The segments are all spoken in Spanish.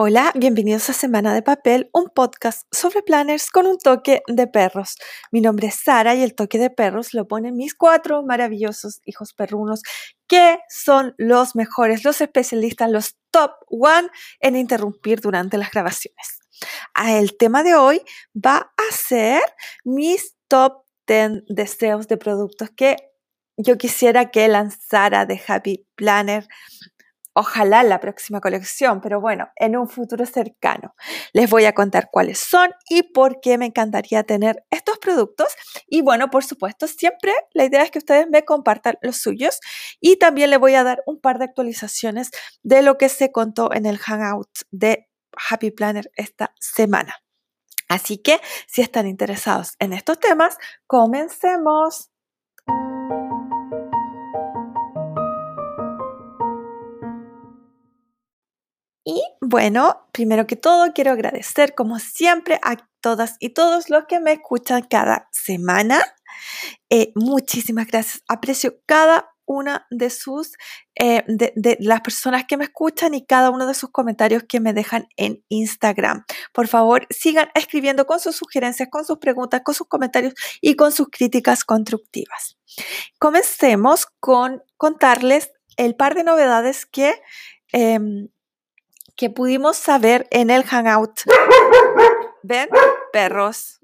Hola, bienvenidos a Semana de Papel, un podcast sobre planners con un toque de perros. Mi nombre es Sara y el toque de perros lo ponen mis cuatro maravillosos hijos perrunos, que son los mejores, los especialistas, los top one en interrumpir durante las grabaciones. Ah, el tema de hoy va a ser mis top 10 deseos de productos que yo quisiera que lanzara de Happy Planner Ojalá la próxima colección, pero bueno, en un futuro cercano. Les voy a contar cuáles son y por qué me encantaría tener estos productos. Y bueno, por supuesto, siempre la idea es que ustedes me compartan los suyos y también les voy a dar un par de actualizaciones de lo que se contó en el Hangout de Happy Planner esta semana. Así que si están interesados en estos temas, comencemos. Y bueno, primero que todo quiero agradecer como siempre a todas y todos los que me escuchan cada semana. Eh, muchísimas gracias. Aprecio cada una de sus, eh, de, las personas que me escuchan y cada uno de sus comentarios que me dejan en Instagram. Por favor, sigan escribiendo con sus sugerencias, con sus preguntas, con sus comentarios y con sus críticas constructivas. Comencemos con contarles el par de novedades que em, que pudimos saber en el Hangout. ¿Ven? Perros.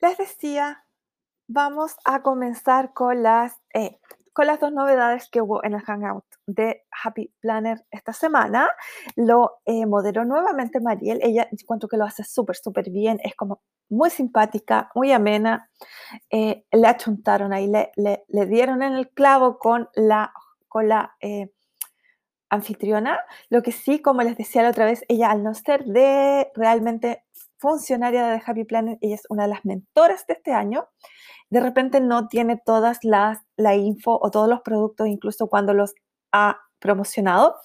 Les decía, vamos a comenzar con las, eh, con las dos novedades que hubo en el Hangout de Happy Planner esta semana. Lo eh, moderó nuevamente Mariel. Ella, cuanto que lo hace súper, súper bien. Es como muy simpática, muy amena. Eh, le achuntaron ahí, le, le, le, dieron en el clavo con la, con la anfitriona. Lo que sí, como les decía la otra vez, ella al no ser de realmente funcionaria de Happy Planet, ella es una de las mentoras de este año, de repente no tiene todas las, la info o todos los productos, incluso cuando los ha promocionado,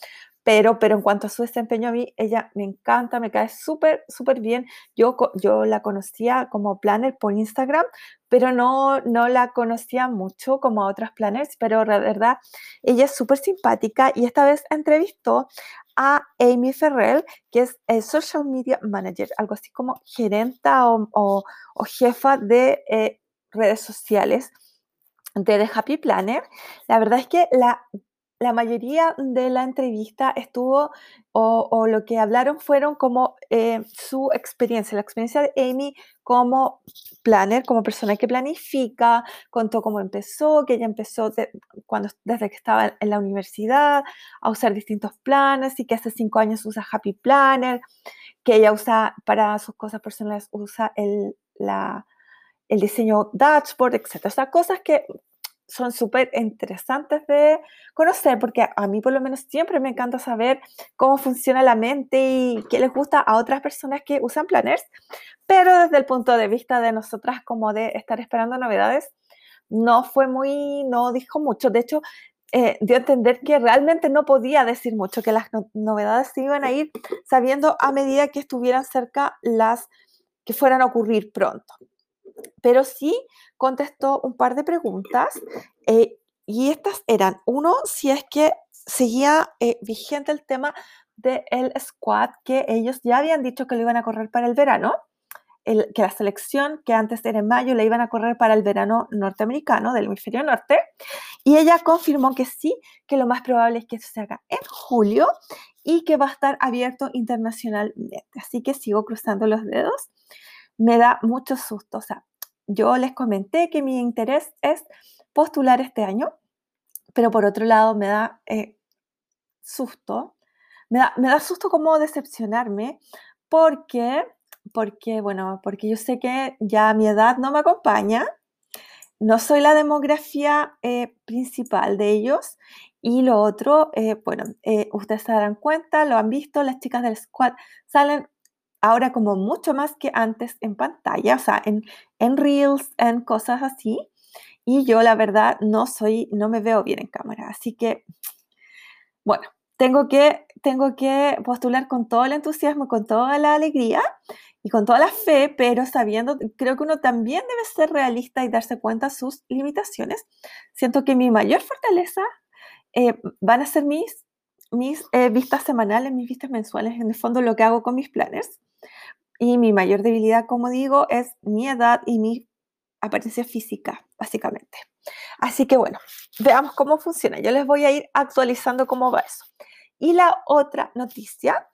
pero, pero en cuanto a su desempeño a mí, ella me encanta, me cae súper, súper bien. Yo, yo la conocía como planner por Instagram, pero no, no la conocía mucho como otras planners, pero la verdad, ella es súper simpática y esta vez entrevistó a Amy Ferrell, que es el Social Media Manager, algo así como gerenta o, o, jefa de eh, redes sociales de The Happy Planner. La verdad es que la la mayoría de la entrevista estuvo, o, lo que hablaron fueron como eh, su experiencia, la experiencia de Amy como planner, como persona que planifica, contó cómo empezó, que ella empezó cuando, desde que estaba en la universidad a usar distintos planes y que hace cinco años usa Happy Planner, que ella usa para sus cosas personales, usa el, la, el diseño dashboard, etc. O sea, cosas que son súper interesantes de conocer, porque a mí por lo menos siempre me encanta saber cómo funciona la mente y qué les gusta a otras personas que usan planners, pero desde el punto de vista de nosotras como de estar esperando novedades, no fue muy, no dijo mucho, de hecho eh, dio a entender que realmente no podía decir mucho, que las novedades se iban a ir sabiendo a medida que estuvieran cerca las que fueran a ocurrir pronto pero sí contestó un par de preguntas eh, y estas eran, uno, si es que seguía eh, vigente el tema del squad, que ellos ya habían dicho que lo iban a correr para el verano, que la selección que antes era en mayo la iban a correr para el verano norteamericano del hemisferio norte, y ella confirmó que sí, que lo más probable es que eso se haga en julio y que va a estar abierto internacionalmente. Así que sigo cruzando los dedos. Me da mucho susto, o sea, yo les comenté que mi interés es postular este año, pero por otro lado me da eh, susto, me da, me da susto como decepcionarme porque, porque, bueno, porque yo sé que ya mi edad no me acompaña, no soy la demografía eh, principal de ellos y lo otro, eh, bueno, ustedes se darán cuenta, lo han visto, las chicas del squad salen ahora como mucho más que antes en pantalla, o sea, en, en reels, en cosas así. Y yo la verdad no soy, no me veo bien en cámara. Así que, bueno, tengo que, tengo que postular con todo el entusiasmo, con toda la alegría y con toda la fe, pero sabiendo, creo que uno también debe ser realista y darse cuenta de sus limitaciones. Siento que mi mayor fortaleza eh, van a ser mis mis eh, vistas semanales, mis vistas mensuales, en el fondo lo que hago con mis planners. Y mi mayor debilidad, como digo, es mi edad y mi apariencia física, básicamente. Así que bueno, veamos cómo funciona. Yo les voy a ir actualizando cómo va eso. Y la otra noticia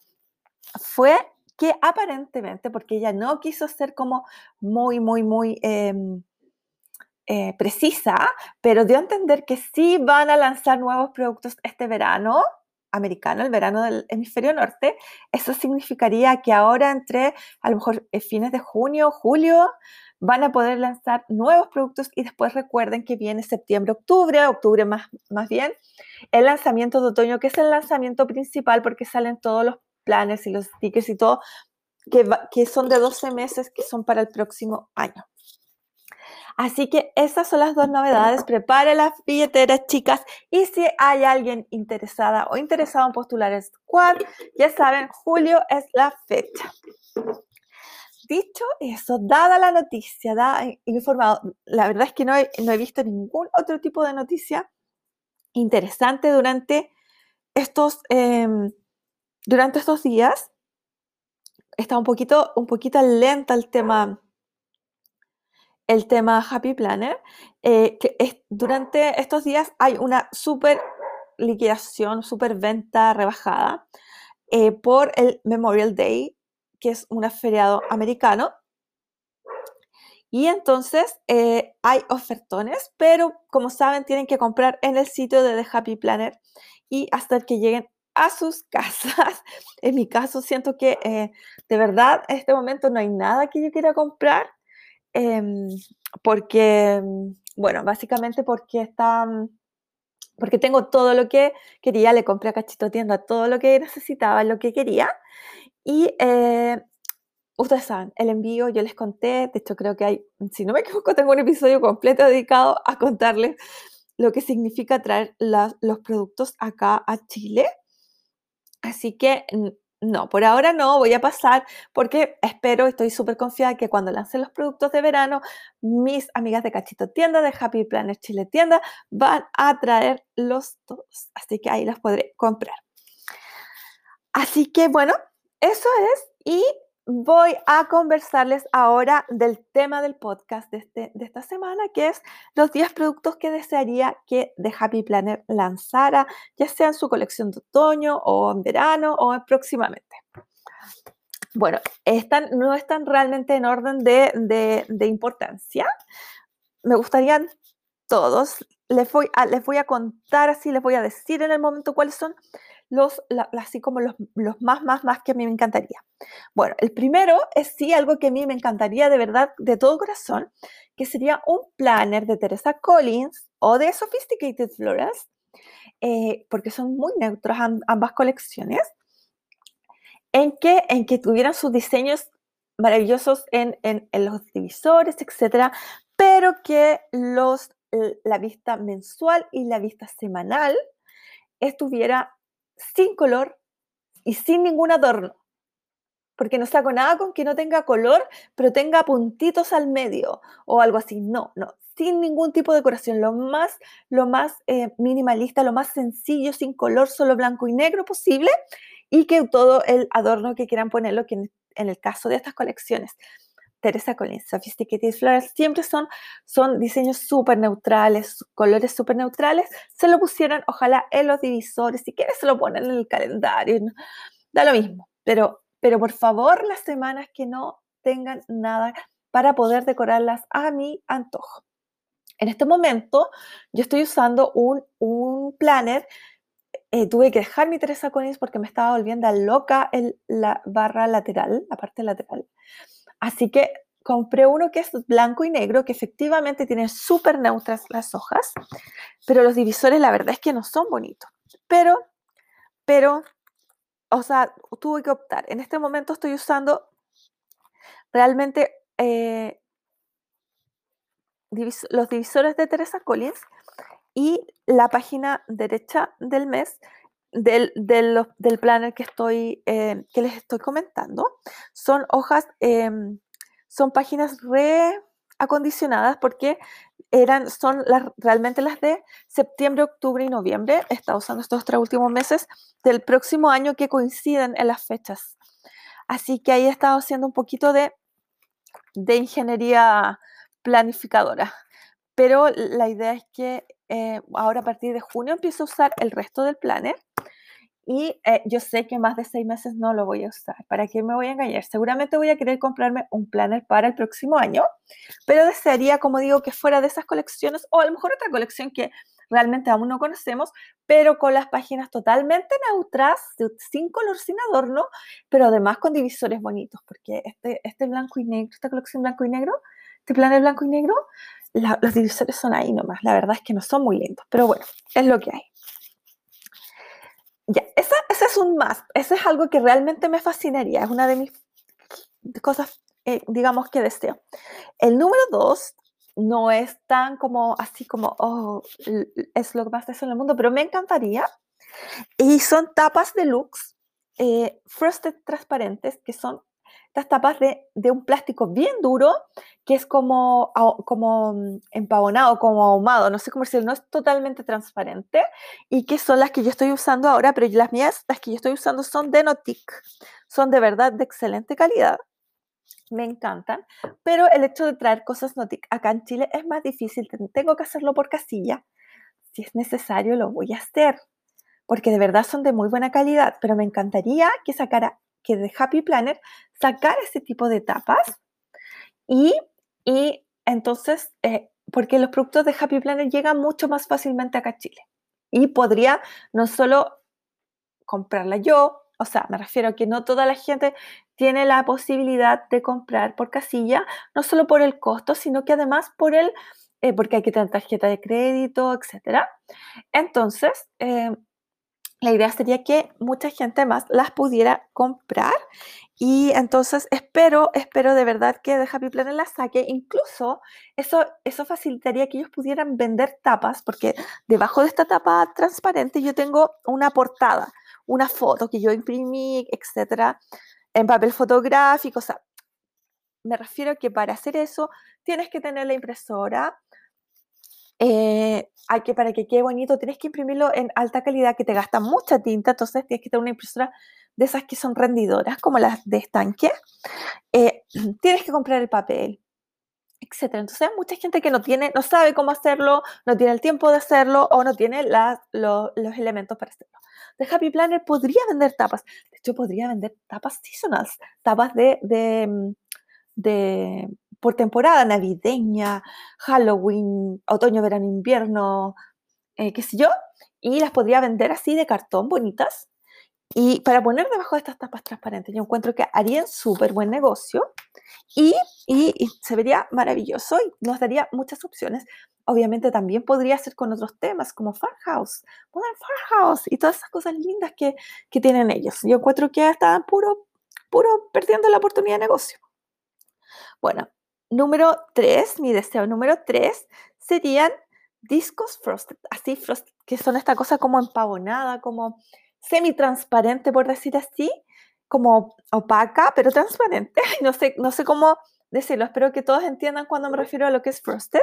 fue que aparentemente, porque ella no quiso ser como muy, muy, muy em, eh, precisa, pero dio a entender que sí van a lanzar nuevos productos este verano americano, el verano del hemisferio norte, eso significaría que ahora entre a lo mejor eh, fines de junio, julio, van a poder lanzar nuevos productos y después recuerden que viene septiembre, octubre, octubre más, más bien, el lanzamiento de otoño, que es el lanzamiento principal porque salen todos los planes y los stickers y todo, que, que son de 12 meses, que son para el próximo año. Así que esas son las dos novedades. Prepare las billeteras, chicas. Y si hay alguien interesada o interesado en postular el squad, ya saben, julio es la fecha. Dicho eso, dada la noticia, da informado, la verdad es que no he, no he visto ningún otro tipo de noticia interesante durante estos, em, durante estos días. Está un poquito, un poquito lenta el tema el tema Happy Planner, eh, que es, durante estos días hay una super liquidación, super venta rebajada eh, por el Memorial Day, que es un feriado americano. Y entonces eh, hay ofertones, pero como saben, tienen que comprar en el sitio de The Happy Planner y hasta que lleguen a sus casas. En mi caso, siento que de verdad en este momento no hay nada que yo quiera comprar. Em, porque, bueno, básicamente porque está, porque tengo todo lo que quería, le compré a Cachito Tienda todo lo que necesitaba, lo que quería. Y eh, ustedes saben, el envío, yo les conté, de hecho creo que hay, si no me equivoco, tengo un episodio completo dedicado a contarles lo que significa traer los productos acá a Chile. Así que no, por ahora no, voy a pasar porque espero, estoy súper confiada que cuando lance los productos de verano, mis amigas de Cachito Tienda, de Happy Planet Chile Tienda, van a traerlos todos. Así que ahí los podré comprar. Así que bueno, eso es. Y voy a conversarles ahora del tema del podcast de, este, de, esta semana, que es los 10 productos que desearía que The Happy Planner lanzara, ya sea en su colección de otoño o en verano o próximamente. Bueno, están, no están realmente en orden de, de, importancia. Me gustarían todos. Les voy, les voy a contar así, les voy a decir en el momento cuáles son los, así como los, los, más, más, más que a mí me encantaría. Bueno, el primero es sí algo que a mí me encantaría de verdad, de todo corazón, que sería un planner de Teresa Collins o de Sophisticated Florals, eh, porque son muy neutros ambas colecciones, en que, en que tuvieran sus diseños maravillosos en, en, en los divisores, etcétera, pero que los, la vista mensual y la vista semanal estuviera sin color y sin ningún adorno. Porque no saco nada con que no tenga color, pero tenga puntitos al medio o algo así. No, no, sin ningún tipo de decoración. Lo más, lo más eh, minimalista, lo más sencillo, sin color, solo blanco y negro posible. Y que todo el adorno que quieran ponerlo, que en el caso de estas colecciones Teresa Collins, Sophisticated Flowers, siempre son, son diseños súper neutrales, colores súper neutrales. Se lo pusieran, ojalá, en los divisores. Si quieren, se lo ponen en el calendario. Da lo mismo. Pero, pero por favor, las semanas que no tengan nada para poder decorarlas a mi antojo. En este momento, yo estoy usando un, un planner. Eh, tuve que dejar mi Teresa Collins porque me estaba volviendo loca en la barra lateral, la parte lateral. Así que compré uno que es blanco y negro, que efectivamente tiene súper neutras las hojas, pero los divisores la verdad es que no son bonitos. Pero, pero, o sea, tuve que optar. En este momento estoy usando realmente eh, los divisores de Teresa Collins y la página derecha del mes del, del, planner que, estoy, eh, que les estoy comentando son hojas, em, son páginas reacondicionadas porque eran, son realmente las de septiembre, octubre y noviembre. He estado usando estos tres últimos meses del próximo año que coinciden en las fechas. Así que ahí he estado haciendo un poquito de, de ingeniería planificadora. Pero la idea es que eh, ahora a partir de junio empiezo a usar el resto del planner y eh, yo sé que más de seis meses no lo voy a usar. ¿Para qué me voy a engañar? Seguramente voy a querer comprarme un planner para el próximo año, pero desearía, como digo, que fuera de esas colecciones o a lo mejor otra colección que realmente aún no conocemos, pero con las páginas totalmente neutras, sin color, sin adorno, pero además con divisores bonitos, porque este, este blanco y negro, esta colección blanco y negro, este planner blanco y negro, los divisores son ahí nomás. La verdad es que no son muy lindos, pero bueno, es lo que hay. Esa, ese es un más. Ese es algo que realmente me fascinaría. Es una de mis cosas, eh, digamos, que deseo. El número dos no es tan como así como, oh, es lo más deseo en el mundo, pero me encantaría. Y son tapas deluxe, eh, frosted transparentes, que son estas tapas de, de, un plástico bien duro, que es como, como mm, empavonado, como ahumado, no sé cómo decirlo, no es totalmente transparente, y que son las que yo estoy usando ahora, pero las mías, las que yo estoy usando son de Notic, son de verdad de excelente calidad, me encantan, pero el hecho de traer cosas Notic acá en Chile es más difícil, tengo que hacerlo por casilla, si es necesario lo voy a hacer, porque de verdad son de muy buena calidad, pero me encantaría que sacara que de Happy Planner sacar ese tipo de tapas y, y entonces, eh, porque los productos de Happy Planner llegan mucho más fácilmente acá a Chile. Y podría no solo comprarla yo, o sea, me refiero a que no toda la gente tiene la posibilidad de comprar por casilla, no solo por el costo, sino que además por el, eh, porque hay que tener tarjeta de crédito, etc. Entonces, eh, la idea sería que mucha gente más las pudiera comprar y entonces espero, espero de verdad que The Happy Planner las saque. Incluso eso, eso facilitaría que ellos pudieran vender tapas, porque debajo de esta tapa transparente yo tengo una portada, una foto que yo imprimí, etcétera, en papel fotográfico. O sea, me refiero que para hacer eso tienes que tener la impresora, eh, hay que, para que quede bonito, tienes que imprimirlo en alta calidad, que te gasta mucha tinta, entonces tienes que tener una impresora de esas que son rendidoras, como las de estanque. Eh, tienes que comprar el papel, etc. Entonces hay mucha gente que no tiene, no sabe cómo hacerlo, no tiene el tiempo de hacerlo o no tiene los elementos para hacerlo. The Happy Planner podría vender tapas. De hecho, podría vender tapas seasonals, tapas de, de, de por temporada navideña, Halloween, otoño, verano, invierno, eh, qué sé yo, y las podría vender así de cartón, bonitas, y para poner debajo de estas tapas transparentes. Yo encuentro que harían súper buen negocio y, y, se vería maravilloso y nos daría muchas opciones. Obviamente también podría ser con otros temas como Farmhouse, Modern Farmhouse y todas esas cosas lindas que, que tienen ellos. Yo encuentro que están puro, puro perdiendo la oportunidad de negocio. Bueno, Número 3, mi deseo número 3 serían discos frosted, así frosted, que son esta cosa como empavonada, como semi-transparente, por decir así, como opaca, pero transparente. No sé, no sé cómo decirlo, espero que todos entiendan cuando me refiero a lo que es frosted.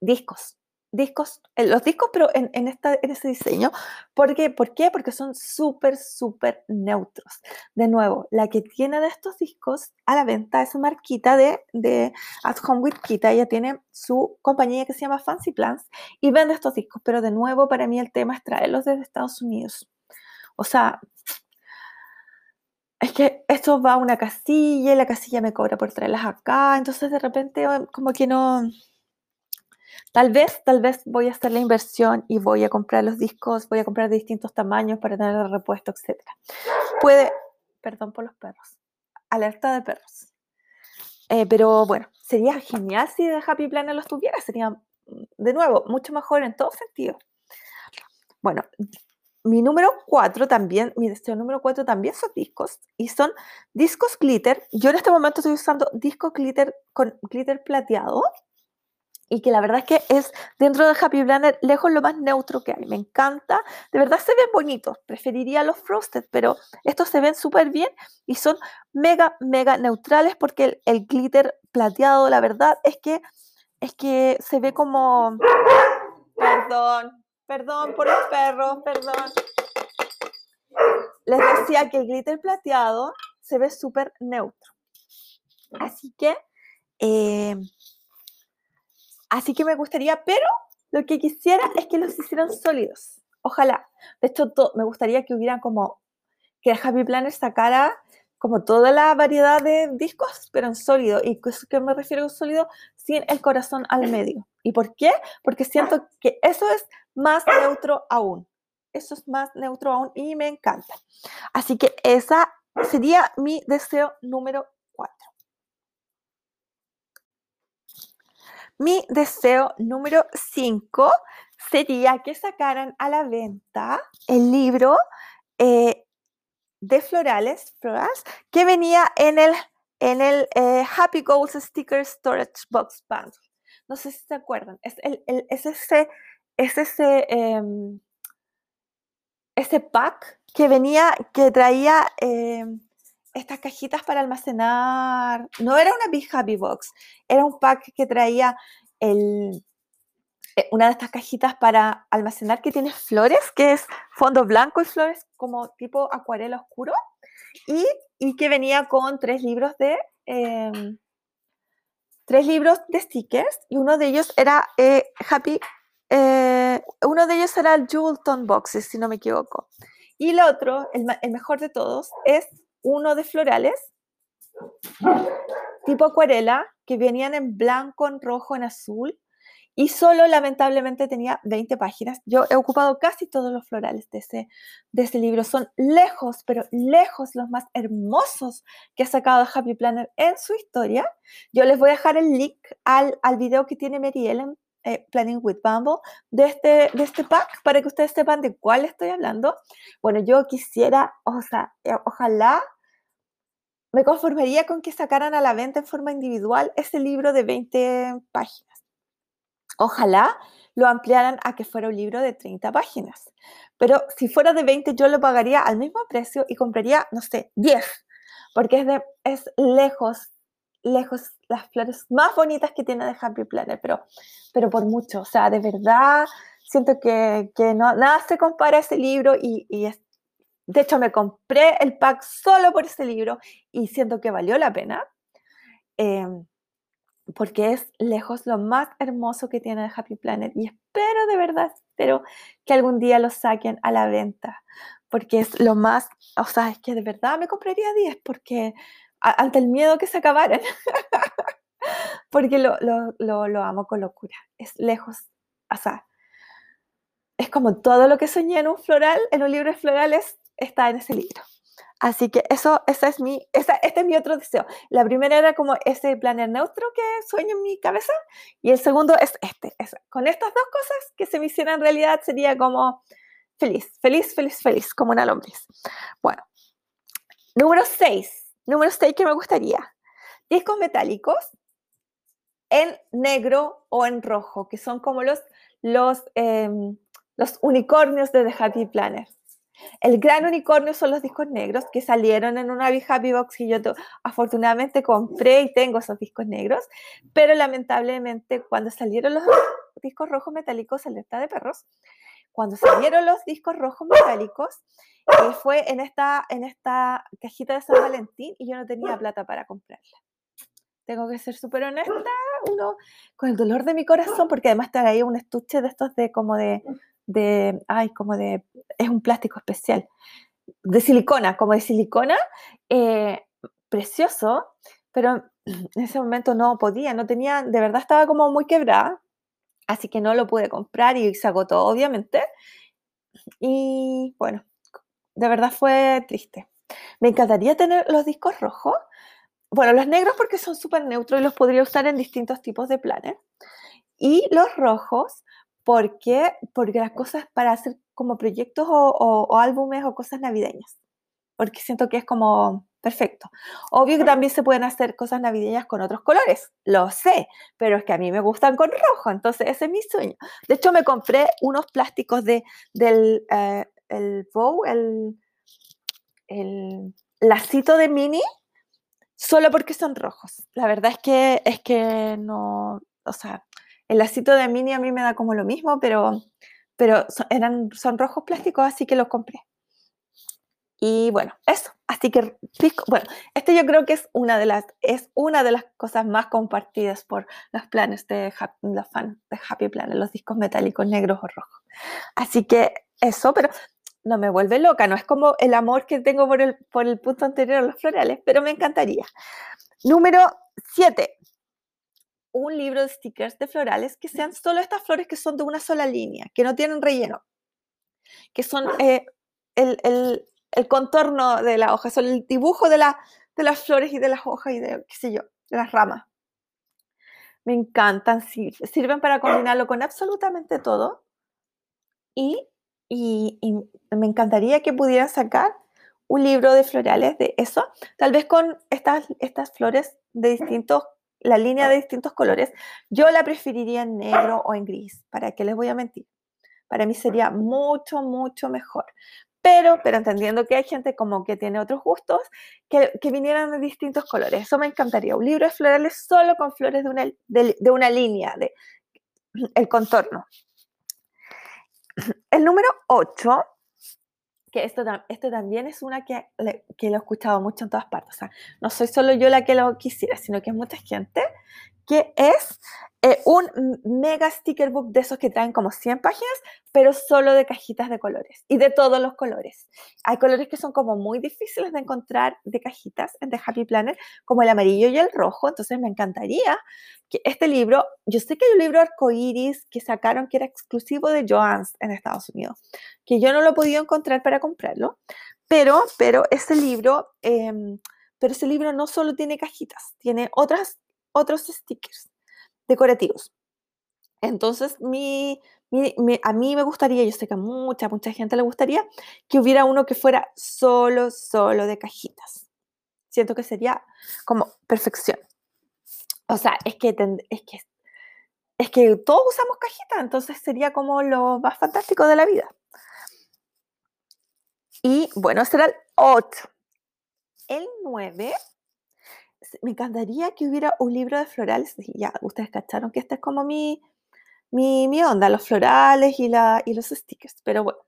Discos, discos, los discos, pero en, en, esta, en ese diseño. ¿Por qué? ¿Por qué? Porque son súper, súper neutros. De nuevo, la que tiene de estos discos a la venta es marquita de, de At Home with Kita. Ella tiene su compañía que se llama Fancy Plans y vende estos discos. Pero de nuevo, para mí el tema es traerlos desde Estados Unidos. O sea, es que esto va a una casilla y la casilla me cobra por traerlas acá. Entonces, de repente, como que no Tal vez, tal vez voy a hacer la inversión y voy a comprar los discos, voy a comprar distintos tamaños para tener repuesto, etc. Puede, perdón por los perros, alerta de perros. Eh, pero bueno, sería genial si de Happy Planner los tuviera, sería, mm, de nuevo, mucho mejor en todo sentido. Bueno, mi número 4 también, mi deseo número 4 también son discos y son discos glitter. Yo en este momento estoy usando disco glitter con glitter plateado y que la verdad es que es dentro de Happy Planner lejos lo más neutro que hay. Me encanta, de verdad se ven bonitos, preferiría los frosted, pero estos se ven súper bien y son mega, mega neutrales porque el, glitter plateado, la verdad es que es que se ve como... Perdón, perdón por los perros, perdón. Les decía que el glitter plateado se ve súper neutro. Así que, eh, así que me gustaría, pero lo que quisiera es que los hicieran sólidos. Ojalá. De hecho, me gustaría que hubiera como, que Happy Planner sacara como toda la variedad de discos, pero en sólido. ¿Y qué me refiero a sólido? Sin el corazón al medio. ¿Y por qué? Porque siento que eso es más neutro aún. Eso es más neutro aún y me encanta. Así que esa sería mi deseo número cuatro. Mi deseo número 5 sería que sacaran a la venta el libro eh, de florales, florals, que venía en el, en el eh, Happy Goals Sticker Storage Box Bundle. No sé si se acuerdan. Es, ese, es ese, em, ese pack que venía, que traía em, estas cajitas para almacenar. No era una Big Happy Box, era un pack que traía el, eh, una de estas cajitas para almacenar que tiene flores, que es fondo blanco y flores como tipo acuarela oscuro, y, y que venía con tres libros de... Em, tres libros de stickers y uno de ellos era eh, Happy, eh, uno de elton era el Boxes, si no me equivoco. Y el otro, el, el, mejor de todos, es uno de florales, tipo acuarela, que venían en blanco, en rojo, en azul, y solo lamentablemente tenía 20 páginas. Yo he ocupado casi todos los florales de ese, de ese libro. Son lejos, pero lejos los más hermosos que ha sacado Happy Planner en su historia. Yo les voy a dejar el link al, al video que tiene Mary Ellen eh, Planning with Bumble de este, de este pack para que ustedes sepan de cuál estoy hablando. Bueno, yo quisiera, o sea, eh, ojalá me conformaría con que sacaran a la venta en forma individual ese libro de 20 páginas. Ojalá lo ampliaran a que fuera un libro de 30 páginas. Pero si fuera de 20, yo lo pagaría al mismo precio y compraría, no sé, 10, porque es, lejos lejos las flores más bonitas que tiene de Happy Planner, pero, pero por mucho. O sea, de verdad siento que, que no, nada se compara a ese libro y, y de hecho me compré el pack solo por ese libro y siento que valió la pena. Em, porque es lejos lo más hermoso que tiene de Happy Planet y espero de verdad, espero que algún día lo saquen a la venta, porque es lo más, o sea, es que de verdad me compraría 10 porque ante el miedo que se acabaran, porque lo, lo, amo con locura. Es lejos, o sea, es como todo lo que soñé en un floral, en un libro de florales, está en ese libro. Así que eso, esa es mi, esa, este es mi otro deseo. La primera era como ese planner neutro que sueño en mi cabeza y el segundo es este. con estas dos cosas que se me hicieran realidad sería como feliz, feliz, feliz, feliz, como una lombriz. Bueno, número 6 Número 6 que me gustaría. Discos metálicos en negro o en rojo, que son como los, los, em, los unicornios de The Happy Planner. El gran unicornio son los discos negros que salieron en una Happy Box que yo afortunadamente compré y tengo esos discos negros, pero lamentablemente cuando salieron los discos rojos metálicos, alerta de perros, cuando salieron los discos rojos metálicos, eh, fue en esta, en esta cajita de San Valentín y yo no tenía plata para comprarla. Tengo que ser súper honesta, uno con el dolor de mi corazón, porque además ahí un estuche de estos de como de, de, ay, como de, es un plástico especial, de silicona, como de silicona, eh, precioso, pero en ese momento no podía, no tenía, de verdad estaba como muy quebrada, así que no lo pude comprar y se agotó, obviamente. Y bueno, de verdad fue triste. Me encantaría tener los discos rojos. Bueno, los negros porque son súper neutros y los podría usar en distintos tipos de planes. Y los rojos porque, porque las cosas para hacer como proyectos o, álbumes o cosas navideñas. Porque siento que es como perfecto. Obvio que también se pueden hacer cosas navideñas con otros colores, lo sé, pero es que a mí me gustan con rojo, entonces ese es mi sueño. De hecho, me compré unos plásticos de, del, eh, el bow, el, el lacito de mini, solo porque son rojos. La verdad es que, es que no, o sea, el lacito de mini a mí me da como lo mismo, pero, pero son, eran, son rojos plásticos, así que los compré. Y bueno, eso. Así que, bueno, este yo creo que es una de las, es una de las cosas más compartidas por los planes de los fans de Happy Planet, los discos metálicos negros o rojos. Así que eso, pero no me vuelve loca, no es como el amor que tengo por el, por el punto anterior a los florales, pero me encantaría. Número 7 un libro de stickers de florales que sean solo estas flores que son de una sola línea, que no tienen relleno, que son eh, el, contorno de la hoja, son el dibujo de, la, de las flores y de las hojas y de, qué sé yo, de las ramas. Me encantan, sirven para combinarlo con absolutamente todo. Y, y, me encantaría que pudieran sacar un libro de florales de eso, tal vez con estas, estas flores de distintos la línea de distintos colores, yo la preferiría en negro o en gris, ¿para qué les voy a mentir? Para mí sería mucho, mucho mejor. Pero, pero entendiendo que hay gente como que tiene otros gustos, que, vinieran de distintos colores. Eso me encantaría. Un libro de florales solo con flores de una, de, una línea, de el contorno. El número 8 que esto, esto también es una que, que lo he escuchado mucho en todas partes. O sea, no soy solo yo la que lo quisiera, sino que es mucha gente, que es eh, un mega sticker book de esos que traen como 100 páginas, pero solo de cajitas de colores y de todos los colores. Hay colores que son como muy difíciles de encontrar de cajitas en The Happy Planner, como el amarillo y el rojo. Entonces me encantaría que este libro, yo sé que hay un libro arcoiris que sacaron que era exclusivo de Joann's en Estados Unidos, que yo no lo he podido encontrar para comprarlo, pero, pero ese libro, em, pero ese libro no solo tiene cajitas, tiene otras, otros stickers decorativos. Entonces, a mí me gustaría, yo sé que a mucha, mucha gente le gustaría, que hubiera uno que fuera solo, solo de cajitas. Siento que sería como perfección. O sea, es que, es que, es que todos usamos cajitas, entonces sería como lo más fantástico de la vida. Y bueno, será el 8. El 9 me encantaría que hubiera un libro de florales. Ya, ustedes cacharon que esta es como mi, mi, mi onda, los florales y, la, los stickers. Pero bueno,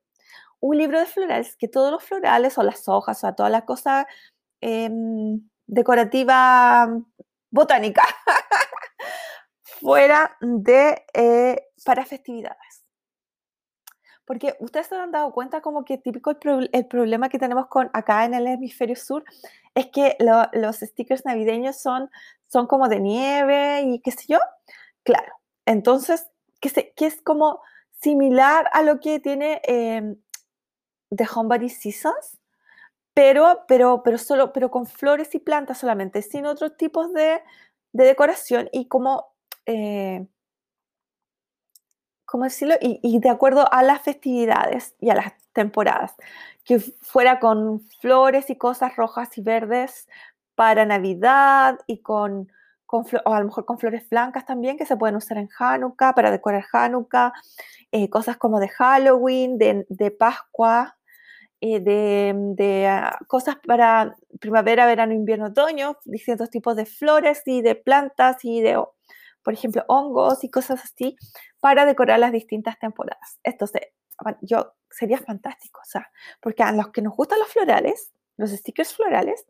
un libro de florales, que todos los florales o las hojas o todas las cosas em, decorativa botánica fuera de eh, para festividades. Porque ustedes se han dado cuenta como que típico el, problema que tenemos con acá en el hemisferio sur es que los stickers navideños son, son como de nieve y qué sé yo. Claro, entonces, que, se, que es como similar a lo que tiene eh, The Homebody Seasons, pero, pero, pero, solo, pero con flores y plantas solamente, sin otros tipos de, de decoración y como... Eh, ¿cómo decirlo? Y, de acuerdo a las festividades y a las temporadas, que fuera con flores y cosas rojas y verdes para Navidad y con, a lo mejor con flores blancas también que se pueden usar en Hanukkah para decorar Hanukkah, eh, cosas como de Halloween, de, Pascua, eh, de, de ah, cosas para primavera, verano, invierno, otoño, distintos tipos de flores y de plantas y de por ejemplo, hongos y cosas así para decorar las distintas temporadas. Entonces, yo sería fantástico, o sea, porque a los que nos gustan los florales, los stickers florales,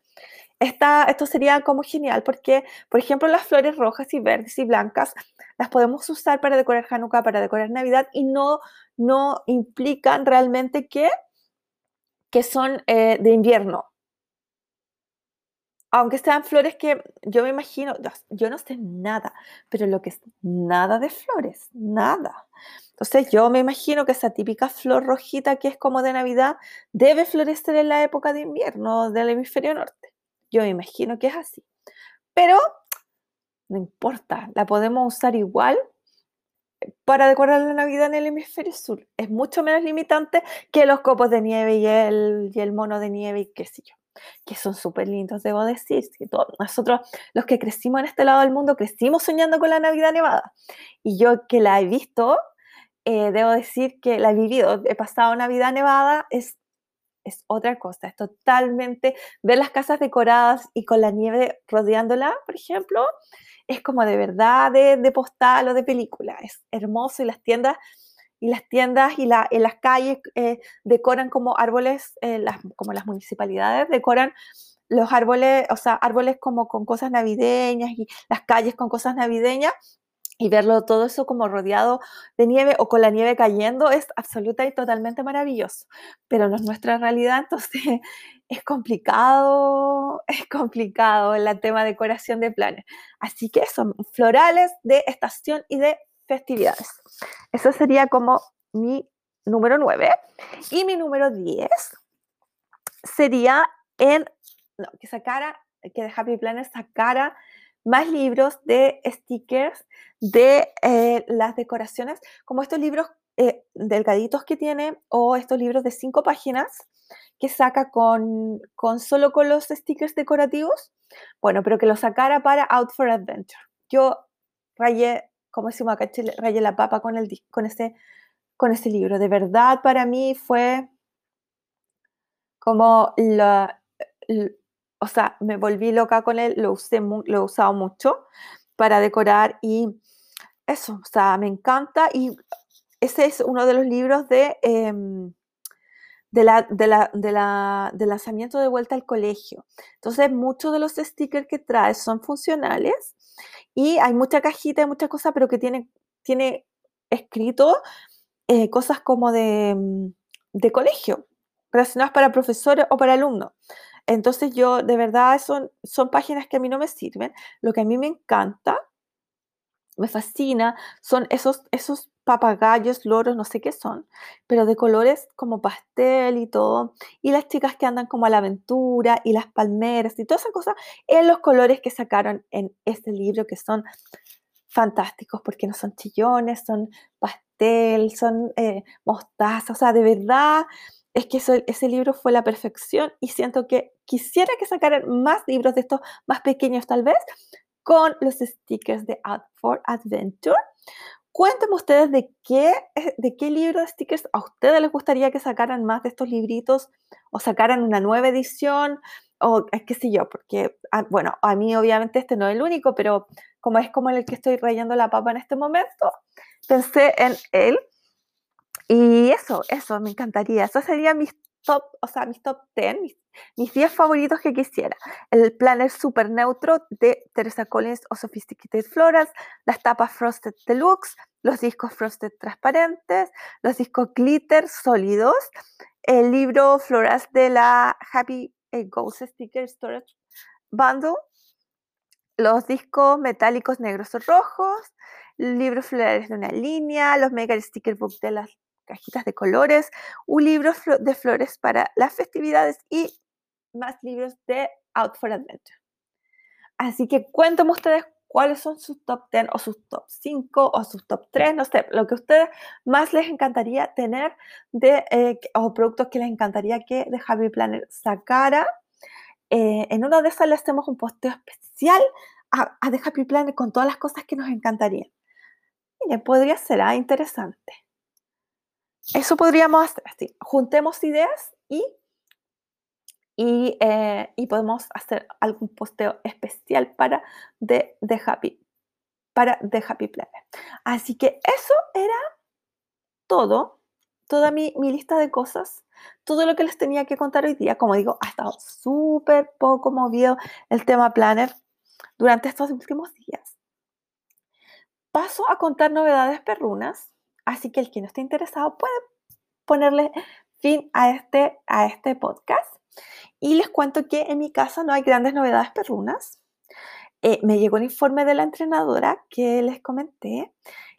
esta, esto sería como genial porque, por ejemplo, las flores rojas y verdes y blancas las podemos usar para decorar Hanukkah, para decorar Navidad y no, no implican realmente que, que son eh, de invierno aunque sean flores que yo me imagino, yo no sé nada, pero lo que es nada de flores, nada. Entonces yo me imagino que esa típica flor rojita que es como de Navidad debe florecer en la época de invierno del hemisferio norte. Yo me imagino que es así. Pero no importa, la podemos usar igual para decorar la Navidad en el hemisferio sur. Es mucho menos limitante que los copos de nieve y el, y el mono de nieve y qué sé yo que son súper lindos, debo decir. Nosotros, los que crecimos en este lado del mundo, crecimos soñando con la Navidad nevada. Y yo que la he visto, eh, debo decir que la he vivido, he pasado Navidad nevada, es es otra cosa, es totalmente ver las casas decoradas y con la nieve rodeándola, por ejemplo, es como de verdad de, postal o de película, es hermoso y las tiendas y las tiendas y, la, en las calles eh, decoran como árboles, eh, las, como las municipalidades decoran los árboles, o sea, árboles como con cosas navideñas y las calles con cosas navideñas y verlo todo eso como rodeado de nieve o con la nieve cayendo es absoluta y totalmente maravilloso. Pero no es nuestra realidad, entonces es complicado, es complicado el tema de decoración de planes. Así que son florales de estación y de festividades. Eso sería como mi número 9. Y mi número 10 sería en, que sacara, que de Happy Planet sacara más libros de stickers de eh, las decoraciones, como estos libros eh, delgaditos que tiene o estos libros de cinco páginas que saca con, con solo con los stickers decorativos. Bueno, pero que lo sacara para Out for Adventure. Yo rayé, como decimos acá rayé la papa con, el, con, este, con este libro. De verdad, para mí fue como la, o sea, me volví loca con él, lo, usé, lo he usado mucho para decorar y eso, o sea, me encanta y ese es uno de los libros de, em, de, la, de, la, de, la, de lanzamiento de vuelta al colegio. Entonces, muchos de los stickers que trae son funcionales y hay mucha cajita y muchas cosas, pero que tiene, tiene escrito eh, cosas como de, mm, de colegio, relacionadas para profesores o para alumnos. Entonces yo, de verdad, son, son páginas que a mí no me sirven. Lo que a mí me encanta, me fascina, son esos, esos papagayos, loros, no sé qué son, pero de colores como pastel y todo. Y las chicas que andan como a la aventura y las palmeras y todas esas cosas en los colores que sacaron en este libro que son fantásticos porque no son chillones, son pastel, son eh, mostaza, o sea, de verdad es que ese libro fue la perfección y siento que quisiera que sacaran más libros de estos más pequeños tal vez con los stickers de Out for Adventure. Cuéntenme ustedes de qué, eh, de qué libro de stickers a ustedes les gustaría que sacaran más de estos libritos o sacaran una nueva edición o qué sé yo, porque, ah, bueno, a mí obviamente este no es el único, pero como es como el que estoy rayando la papa en este momento, pensé en él y eso, eso, me encantaría. Eso sería mis top, o sea, mis top 10, mis, 10 favoritos que quisiera. El planner super neutro de Teresa Collins o Sophisticated Florals, las tapas Frosted Deluxe, los discos Frosted transparentes, los discos glitter sólidos, el libro Florals de la Happy eh, Ghost Sticker Storage Bundle, los discos metálicos negros o rojos, libros florales de una línea, los Mega Sticker Book de las cajitas de colores, un libro de flores para las festividades y más libros de Out for Adventure. Así que cuéntenme ustedes cuáles son sus top 10 o sus top 5 o sus top 3, no sé, lo que a ustedes más les encantaría tener de, eh, o productos que les encantaría que The Happy Planner sacara. Eh, en una de esas le hacemos un posteo especial a, a The Happy Planner con todas las cosas que nos encantarían. Mire, podría ser ah, interesante. Eso podríamos hacer así. Juntemos ideas y, eh, y, podemos hacer algún posteo especial para The, Happy para The Happy Planet. Así que eso era todo, toda mi, mi lista de cosas, todo lo que les tenía que contar hoy día. Como digo, ha estado súper poco movido el tema Planner durante estos últimos días. Paso a contar novedades perrunas Así que el que no esté interesado puede ponerle fin a este, a este podcast. Y les cuento que en mi casa no hay grandes novedades perrunas. Eh, me llegó el informe de la entrenadora que les comenté.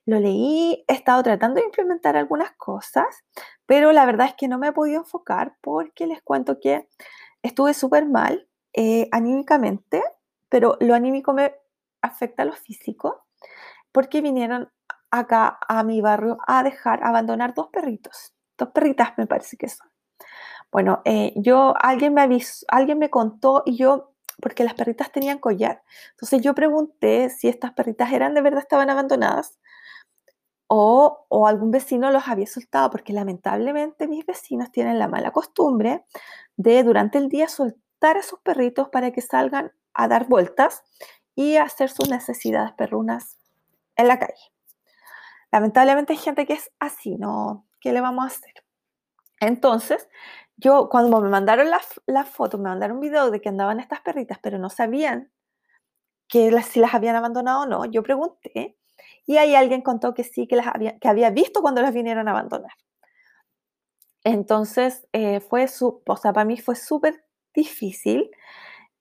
Lo leí, he estado tratando de implementar algunas cosas, pero la verdad es que no me he podido enfocar porque les cuento que estuve súper mal eh, anímicamente, pero lo anímico me afecta a lo físico porque vinieron acá a mi barrio a dejar, abandonar dos perritos. Dos perritas me parece que son. Bueno, eh, yo, alguien me avisó, alguien me contó y yo, porque las perritas tenían collar. Entonces yo pregunté si estas perritas eran de verdad, estaban abandonadas. o, o, algún vecino los había soltado, porque lamentablemente mis vecinos tienen la mala costumbre de durante el día soltar a sus perritos para que salgan a dar vueltas y hacer sus necesidades perrunas en la calle. Lamentablemente hay gente que es así, ¿no? ¿Qué le vamos a hacer? Entonces, yo cuando me mandaron las la fotos, me mandaron un video de que andaban estas perritas, pero no sabían que las, si las habían abandonado o no, yo pregunté y ahí alguien contó que sí, que, las había, que había visto cuando las vinieron a abandonar. Entonces, eh, fue su, o sea, para mí fue súper difícil.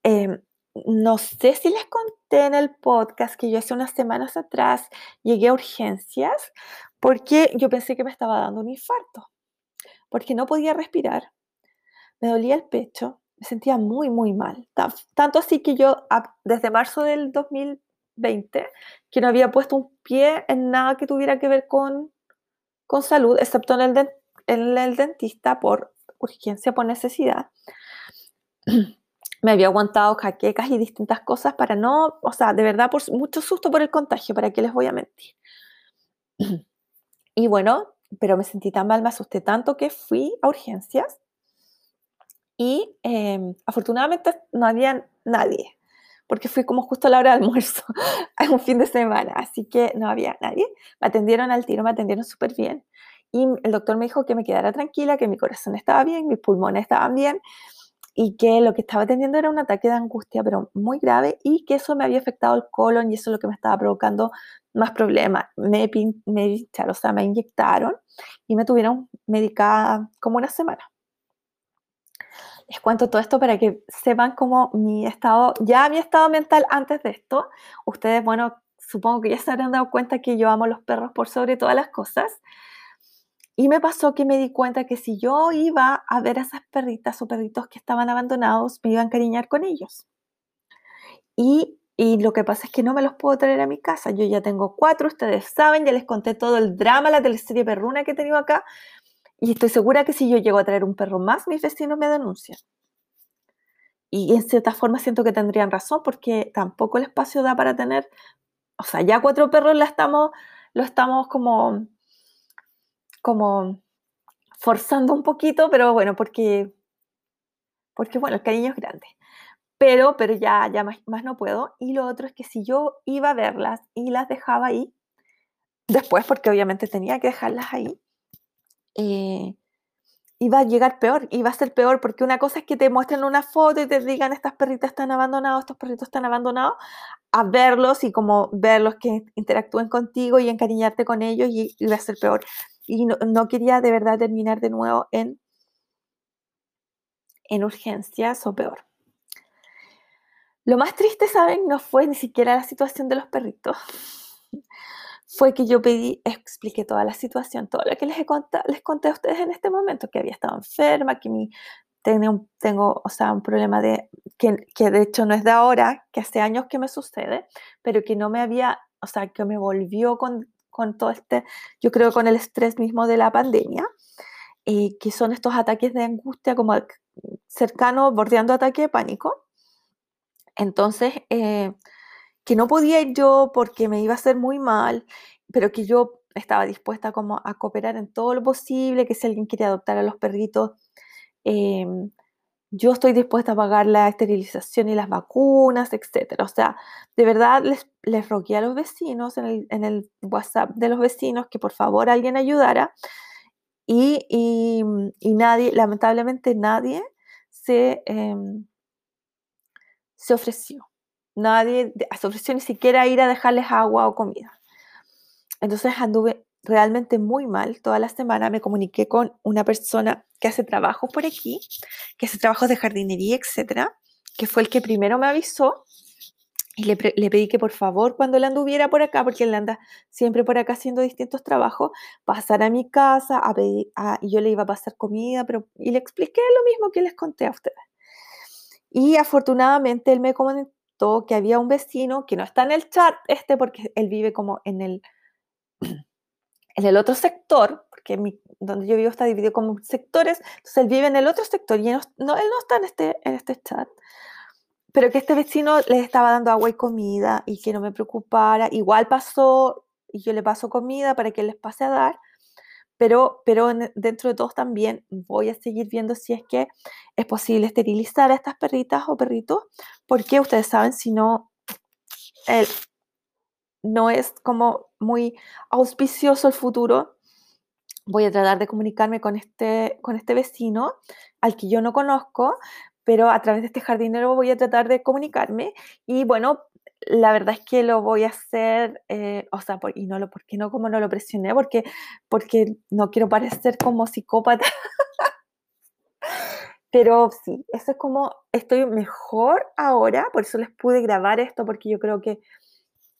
Em, no sé si les conté en el podcast que yo hace unas semanas atrás llegué a urgencias porque yo pensé que me estaba dando un infarto, porque no podía respirar, me dolía el pecho, me sentía muy, muy mal. Tanto así que yo desde marzo del 2020, que no había puesto un pie en nada que tuviera que ver con, con salud, excepto en el, en el dentista por urgencia, por necesidad. me había aguantado jaquecas y distintas cosas para no, o sea, de verdad, por mucho susto por el contagio, ¿para qué les voy a mentir? Y bueno, pero me sentí tan mal, me asusté tanto que fui a urgencias y em, afortunadamente no había nadie, porque fui como justo a la hora de almuerzo, a un fin de semana, así que no había nadie. Me atendieron al tiro, me atendieron súper bien. Y el doctor me dijo que me quedara tranquila, que mi corazón estaba bien, mis pulmones estaban bien y que lo que estaba teniendo era un ataque de angustia, pero muy grave, y que eso me había afectado el colon y eso es lo que me estaba provocando más problemas. Me, me, o sea, me inyectaron y me tuvieron medicada como una semana. Les cuento todo esto para que sepan cómo mi estado, ya mi estado mental antes de esto, ustedes, bueno, supongo que ya se habrán dado cuenta que yo amo los perros por sobre todas las cosas. Y me pasó que me di cuenta que si yo iba a ver a esas perritas o perritos que estaban abandonados, me iba a encariñar con ellos. Y, y, lo que pasa es que no me los puedo traer a mi casa. Yo ya tengo cuatro, ustedes saben, ya les conté todo el drama, la teleserie perruna que he tenido acá. Y estoy segura que si yo llego a traer un perro más, mis vecinos me denuncian. Y en cierta forma siento que tendrían razón porque tampoco el espacio da para tener, o sea, ya cuatro perros la estamos, lo estamos como como forzando un poquito, pero bueno, porque, porque bueno, el cariño es grande. Pero, pero ya, ya más, no puedo. Y lo otro es que si yo iba a verlas y las dejaba ahí, después, porque obviamente tenía que dejarlas ahí, eh, iba a llegar peor, iba a ser peor, porque una cosa es que te muestren una foto y te digan estas perritas están abandonados, estos perritos están abandonados, a verlos y como verlos que interactúen contigo y encariñarte con ellos y iba a ser peor y no, quería de verdad terminar de nuevo en, en urgencias o peor. Lo más triste, ¿saben? No fue ni siquiera la situación de los perritos. Fue que yo pedí, expliqué toda la situación, todo lo que les, he contado, les conté a ustedes en este momento, que había estado enferma, que mi, tengo, tengo o sea, un problema de, que, que de hecho no es de ahora, que hace años que me sucede, pero que no me había, o sea, que me volvió con con todo este, yo creo con el estrés mismo de la pandemia, eh, que son estos ataques de angustia como cercano, bordeando ataque de pánico. Entonces, eh, que no podía ir yo porque me iba a hacer muy mal, pero que yo estaba dispuesta como a cooperar en todo lo posible, que si alguien quería adoptar a los perritos, eh, yo estoy dispuesta a pagar la esterilización y las vacunas, etcétera. O sea, de verdad les, les rogué a los vecinos en el, en el, WhatsApp de los vecinos que por favor alguien ayudara y, y, y nadie, lamentablemente nadie se, em, se ofreció. Nadie se ofreció ni siquiera ir a dejarles agua o comida. Entonces anduve realmente muy mal toda la semana. Me comuniqué con una persona que hace trabajos por aquí, que hace trabajos de jardinería, etcétera, que fue el que primero me avisó. Y le, pedí que por favor, cuando él anduviera por acá, porque él anda siempre por acá haciendo distintos trabajos, pasara a mi casa a y yo le iba a pasar comida, pero, y le expliqué lo mismo que les conté a ustedes. Y afortunadamente él me comentó que había un vecino que no está en el chat este porque él vive como en el en el otro sector, porque donde yo vivo está dividido como sectores, entonces él vive en el otro sector y él no, él no está en este, en este chat, pero que este vecino le estaba dando agua y comida y que no me preocupara. Igual pasó y yo le paso comida para que les pase a dar. Pero, pero dentro de todos también voy a seguir viendo si es que es posible esterilizar a estas perritas o perritos, porque ustedes saben, si no, el, no es como muy auspicioso el futuro. Voy a tratar de comunicarme con este, con este vecino al que yo no conozco, pero a través de este jardinero voy a tratar de comunicarme y bueno, la verdad es que lo voy a hacer, eh, o sea, y no lo, porque no como no lo presioné, porque, porque no quiero parecer como psicópata. Pero sí, eso es como, estoy mejor ahora, por eso les pude grabar esto, porque yo creo que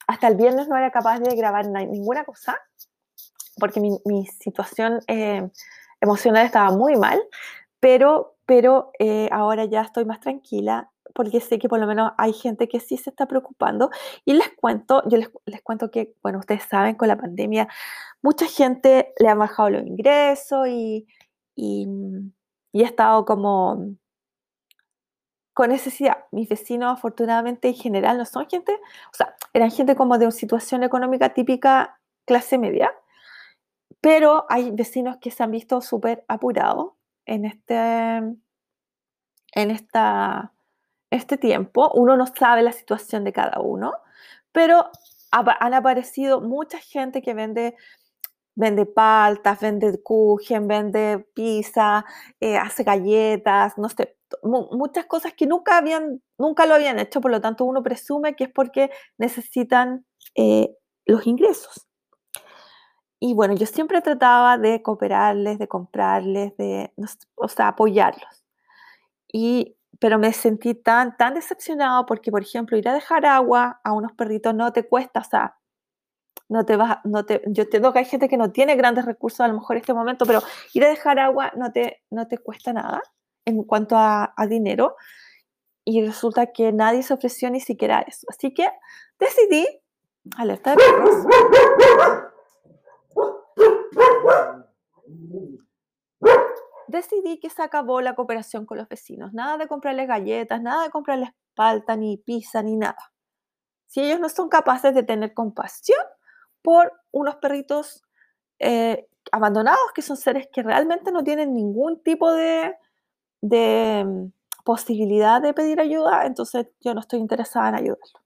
hasta el viernes no era capaz de grabar ninguna cosa, porque mi, situación eh, emocional estaba muy mal, pero, pero eh, ahora ya estoy más tranquila porque sé que por lo menos hay gente que sí se está preocupando. Y les cuento, yo les, cuento que, bueno, ustedes saben, con la pandemia, mucha gente le ha bajado los ingresos y, y, y ha estado como con necesidad. Mis vecinos, afortunadamente, en general no son gente, o sea, eran gente como de una situación económica típica clase media, pero hay vecinos que se han visto súper apurados en este, en esta, este tiempo. Uno no sabe la situación de cada uno, pero han aparecido mucha gente que vende vende paltas, vende kuchen, vende pizza, eh, hace galletas, no sé, muchas cosas que nunca, habían, nunca lo habían hecho, por lo tanto uno presume que es porque necesitan eh, los ingresos. Y bueno, yo siempre trataba de cooperarles, de comprarles, de, o sea, apoyarlos. Y, pero me sentí tan, tan decepcionado porque, por ejemplo, ir a dejar agua a unos perritos no te cuesta, o sea, no te vas, no te, yo entiendo que hay gente que no tiene grandes recursos a lo mejor en este momento, pero ir a dejar agua no te, no te cuesta nada en cuanto a, dinero y resulta que nadie se ofreció ni siquiera eso. Así que decidí, alerta de decidí que se acabó la cooperación con los vecinos. Nada de comprarles galletas, nada de comprarles palta, ni pizza, ni nada. Si ellos no son capaces de tener compasión, por unos perritos eh, abandonados, que son seres que realmente no tienen ningún tipo de, mm, posibilidad de pedir ayuda, entonces yo no estoy interesada en ayudarlo.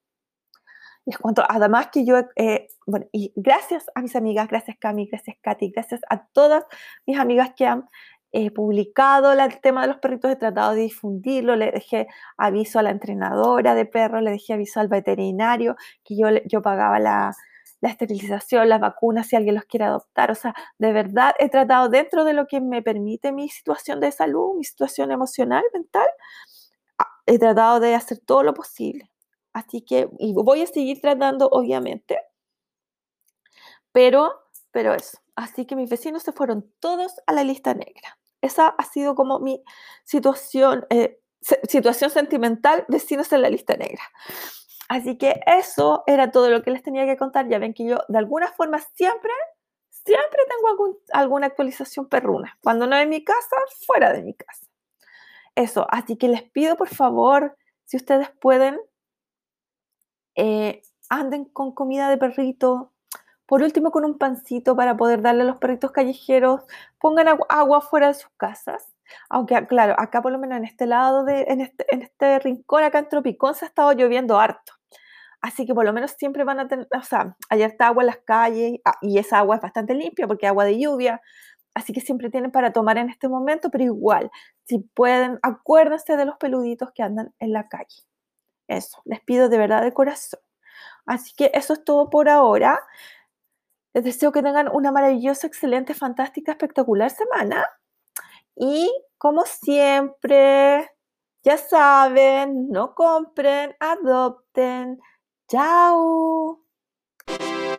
Les cuento, además que yo, eh, bueno, y gracias a mis amigas, gracias Cami, gracias Katy, gracias a todas mis amigas que han eh, publicado el tema de los perritos, he tratado de difundirlo, le dejé aviso a la entrenadora de perros, le dejé aviso al veterinario, que yo, yo pagaba la, la esterilización, las vacunas, si alguien los quiere adoptar. O sea, de verdad he tratado dentro de lo que me permite mi situación de salud, mi situación emocional, mental, ah, he tratado de hacer todo lo posible. Así que, y voy a seguir tratando, obviamente, pero, pero eso. Así que mis vecinos se fueron todos a la lista negra. Esa ha sido como mi situación, eh, situación sentimental, vecinos en la lista negra. Así que eso era todo lo que les tenía que contar. Ya ven que yo de alguna forma siempre, siempre tengo alguna actualización perruna. Cuando no en mi casa, fuera de mi casa. Eso, así que les pido por favor, si ustedes pueden, eh, anden con comida de perrito. Por último, con un pancito para poder darle a los perritos callejeros. Pongan agua fuera de sus casas. Aunque, claro, acá por lo menos en este lado, de, en, este, en este rincón, acá en Tropicón, se ha estado lloviendo harto. Así que por lo menos siempre van a tener, o sea, harta agua en las calles ah, y esa agua es bastante limpia porque es agua de lluvia. Así que siempre tienen para tomar en este momento, pero igual, si pueden, acuérdense de los peluditos que andan en la calle. Eso, les pido de verdad de corazón. Así que eso es todo por ahora. Les deseo que tengan una maravillosa, excelente, fantástica, espectacular semana. Y como siempre, ya saben, no compren, adopten. Ciao